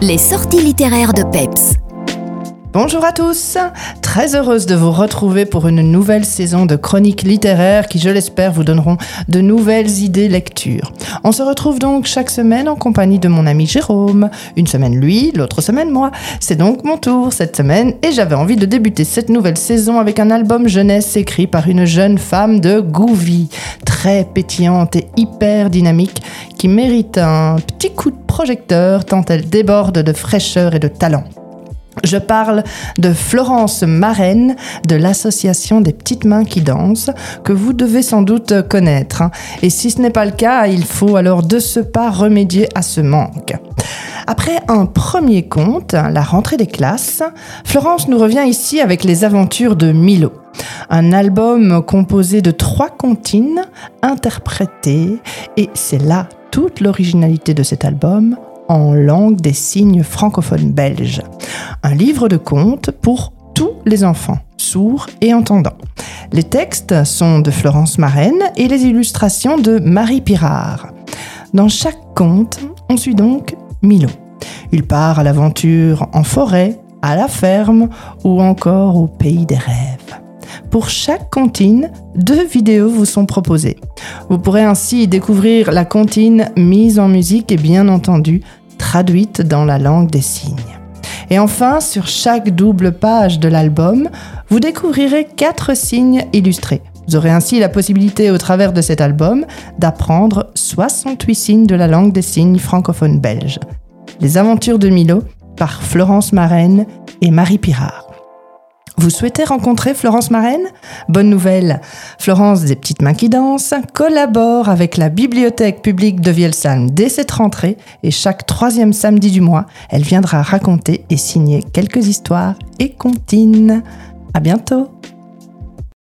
Les sorties littéraires de Peps. Bonjour à tous, très heureuse de vous retrouver pour une nouvelle saison de chroniques littéraires qui, je l'espère, vous donneront de nouvelles idées lecture. On se retrouve donc chaque semaine en compagnie de mon ami Jérôme. Une semaine lui, l'autre semaine moi. C'est donc mon tour cette semaine et j'avais envie de débuter cette nouvelle saison avec un album jeunesse écrit par une jeune femme de Gouvy, très pétillante et hyper dynamique, qui mérite un petit coup de projecteur tant elle déborde de fraîcheur et de talent. Je parle de Florence Marraine de l'association des petites mains qui dansent, que vous devez sans doute connaître. hein. Et si ce n'est pas le cas, il faut alors de ce pas remédier à ce manque. Après un premier conte, La rentrée des classes, Florence nous revient ici avec les aventures de Milo. Un album composé de trois comptines interprétées, et c'est là toute l'originalité de cet album, en langue des signes francophones belges. Un livre de contes pour tous les enfants, sourds et entendants. Les textes sont de Florence Marraine et les illustrations de Marie Pirard. Dans chaque conte, on suit donc Milo. Il part à l'aventure en forêt, à la ferme ou encore au pays des rêves. Pour chaque comptine, deux vidéos vous sont proposées. Vous pourrez ainsi découvrir la comptine mise en musique et bien entendu traduite dans la langue des signes. Et enfin, sur chaque double page de l'album, vous découvrirez quatre signes illustrés. Vous aurez ainsi la possibilité, au travers de cet album, d'apprendre 68 signes de la langue des signes francophone belge. Les aventures de Milo par Florence Marraine et Marie Pirard. Vous souhaitez rencontrer Florence Marraine? Bonne nouvelle. Florence des Petites Mains qui Dansent collabore avec la Bibliothèque publique de Vielsalm dès cette rentrée et chaque troisième samedi du mois, elle viendra raconter et signer quelques histoires et comptines. À bientôt